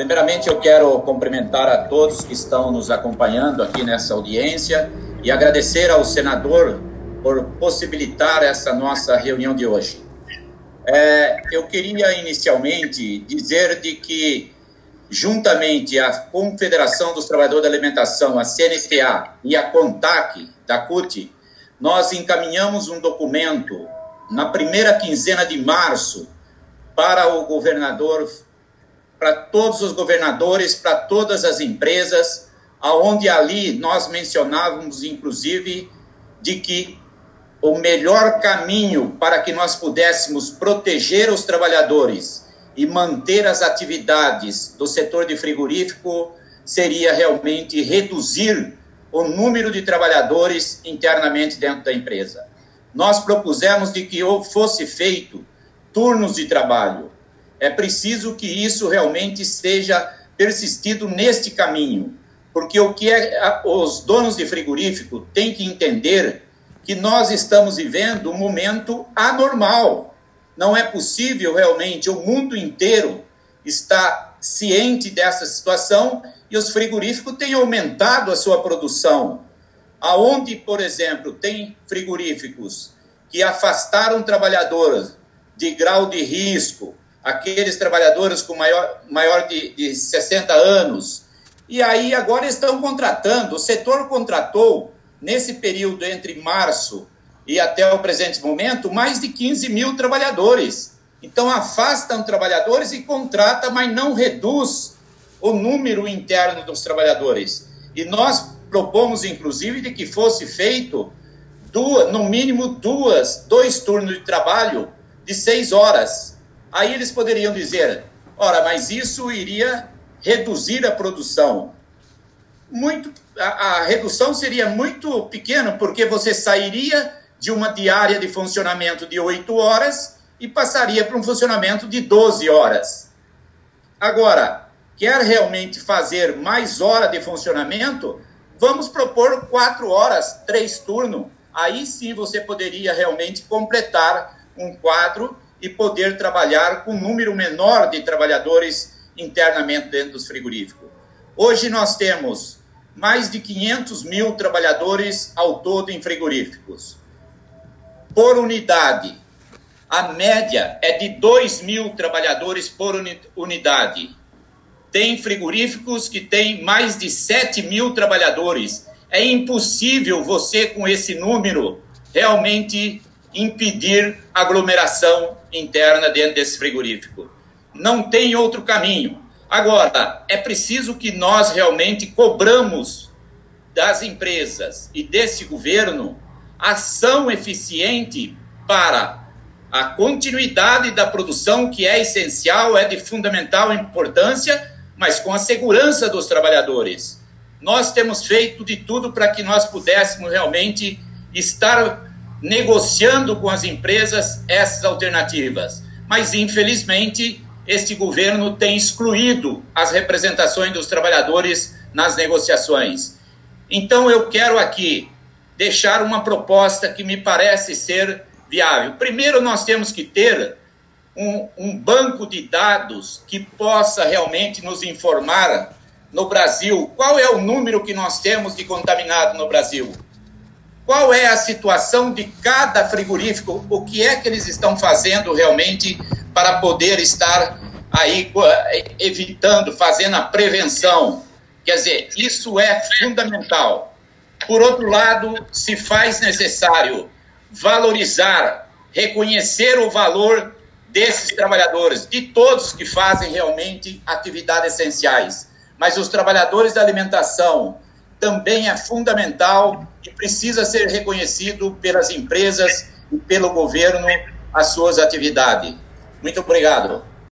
Primeiramente, eu quero cumprimentar a todos que estão nos acompanhando aqui nessa audiência e agradecer ao senador por possibilitar essa nossa reunião de hoje. É, eu queria inicialmente dizer de que, juntamente à Confederação dos Trabalhadores da Alimentação, a CNTA e a CONTAC, da CUT, nós encaminhamos um documento na primeira quinzena de março para o governador, para todos os governadores, para todas as empresas, aonde ali nós mencionávamos, inclusive, de que o melhor caminho para que nós pudéssemos proteger os trabalhadores e manter as atividades do setor de frigorífico seria realmente reduzir o número de trabalhadores internamente dentro da empresa. Nós propusemos de que fosse feito turnos de trabalho. É preciso que isso realmente seja persistido neste caminho, porque o que é, os donos de frigorífico têm que entender que nós estamos vivendo um momento anormal. Não é possível realmente, o mundo inteiro está ciente dessa situação e os frigoríficos têm aumentado a sua produção. Aonde, por exemplo, tem frigoríficos que afastaram trabalhadores de grau de risco, aqueles trabalhadores com maior, maior de, de 60 anos, e aí agora estão contratando, o setor contratou nesse período entre março e até o presente momento, mais de 15 mil trabalhadores. Então, afastam trabalhadores e contrata, mas não reduz o número interno dos trabalhadores. E nós propomos, inclusive, de que fosse feito, duas, no mínimo, duas, dois turnos de trabalho de seis horas. Aí eles poderiam dizer, ora, mas isso iria reduzir a produção muito a, a, redução seria muito pequena, porque você sairia de uma diária de funcionamento de 8 horas e passaria para um funcionamento de 12 horas. Agora, quer realmente fazer mais hora de funcionamento? Vamos propor 4 horas, 3 turnos. Aí sim você poderia realmente completar um quadro e poder trabalhar com um número menor de trabalhadores internamente dentro dos frigoríficos. Hoje nós temos mais de 500 mil trabalhadores ao todo em frigoríficos. Por unidade, a média é de 2 mil trabalhadores por unidade. Tem frigoríficos que têm mais de 7 mil trabalhadores. É impossível você, com esse número, realmente impedir aglomeração interna dentro desse frigorífico. Não tem outro caminho. Agora, é preciso que nós realmente cobramos das empresas e desse governo ação eficiente para a continuidade da produção, que é essencial, é de fundamental importância, mas com a segurança dos trabalhadores. Nós temos feito de tudo para que nós pudéssemos realmente estar negociando com as empresas essas alternativas, mas infelizmente este governo tem excluído as representações dos trabalhadores nas negociações. Então, eu quero aqui deixar uma proposta que me parece ser viável. Primeiro, nós temos que ter um, um banco de dados que possa realmente nos informar no Brasil qual é o número que nós temos de contaminado no Brasil. Qual é a situação de cada frigorífico? O que é que eles estão fazendo realmente para poder estar aí evitando, fazendo a prevenção. Quer dizer, isso é fundamental. Por outro lado, se faz necessário valorizar, reconhecer o valor desses trabalhadores, de todos que fazem realmente atividades essenciais. Mas os trabalhadores da alimentação também é fundamental e precisa ser reconhecido pelas empresas e pelo governo as suas atividades. Muito obrigado.